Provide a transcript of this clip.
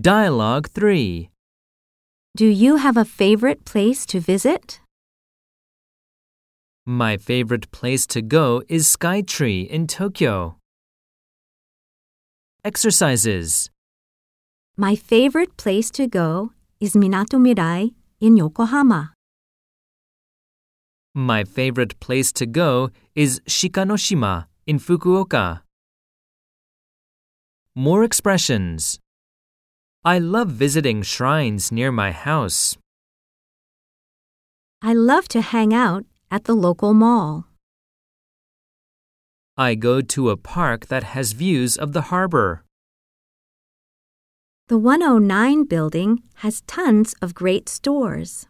Dialogue 3. Do you have a favorite place to visit? My favorite place to go is Skytree in Tokyo. Exercises. My favorite place to go is Minato Mirai in Yokohama. My favorite place to go is Shikanoshima in Fukuoka. More expressions. I love visiting shrines near my house. I love to hang out at the local mall. I go to a park that has views of the harbor. The 109 building has tons of great stores.